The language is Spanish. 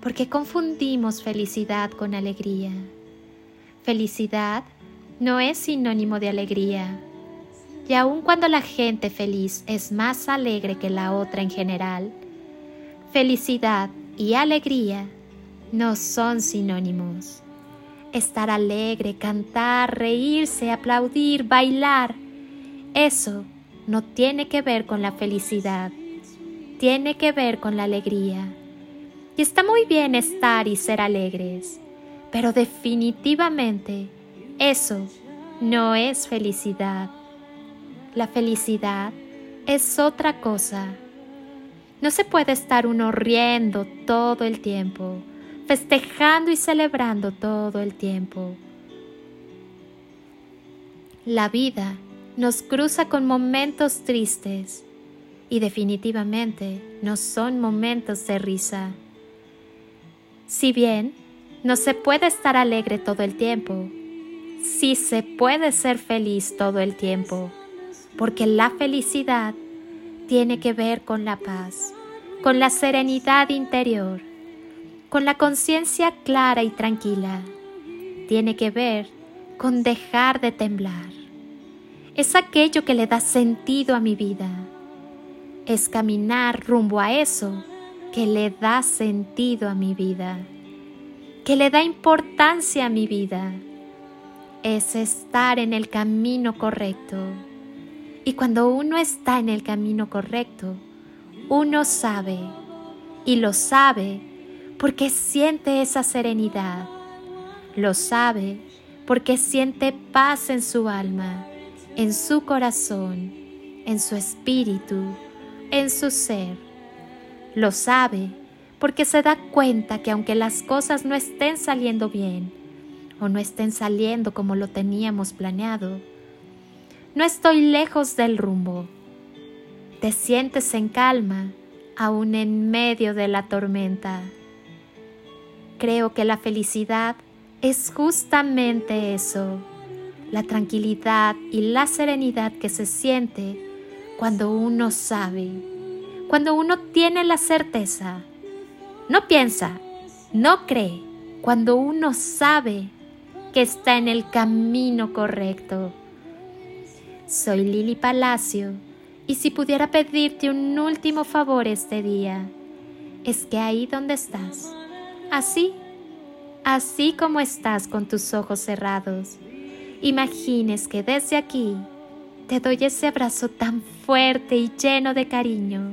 porque confundimos felicidad con alegría. Felicidad no es sinónimo de alegría. Y aun cuando la gente feliz es más alegre que la otra en general, felicidad y alegría no son sinónimos. Estar alegre, cantar, reírse, aplaudir, bailar, eso no tiene que ver con la felicidad, tiene que ver con la alegría. Y está muy bien estar y ser alegres, pero definitivamente eso no es felicidad. La felicidad es otra cosa. No se puede estar uno riendo todo el tiempo, festejando y celebrando todo el tiempo. La vida nos cruza con momentos tristes y definitivamente no son momentos de risa. Si bien no se puede estar alegre todo el tiempo, sí se puede ser feliz todo el tiempo, porque la felicidad tiene que ver con la paz, con la serenidad interior, con la conciencia clara y tranquila. Tiene que ver con dejar de temblar. Es aquello que le da sentido a mi vida. Es caminar rumbo a eso que le da sentido a mi vida, que le da importancia a mi vida, es estar en el camino correcto. Y cuando uno está en el camino correcto, uno sabe, y lo sabe porque siente esa serenidad, lo sabe porque siente paz en su alma, en su corazón, en su espíritu, en su ser lo sabe porque se da cuenta que aunque las cosas no estén saliendo bien o no estén saliendo como lo teníamos planeado, no estoy lejos del rumbo. Te sientes en calma aún en medio de la tormenta. Creo que la felicidad es justamente eso, la tranquilidad y la serenidad que se siente cuando uno sabe cuando uno tiene la certeza, no piensa, no cree, cuando uno sabe que está en el camino correcto. Soy Lili Palacio y si pudiera pedirte un último favor este día, es que ahí donde estás, así, así como estás con tus ojos cerrados, imagines que desde aquí te doy ese abrazo tan fuerte y lleno de cariño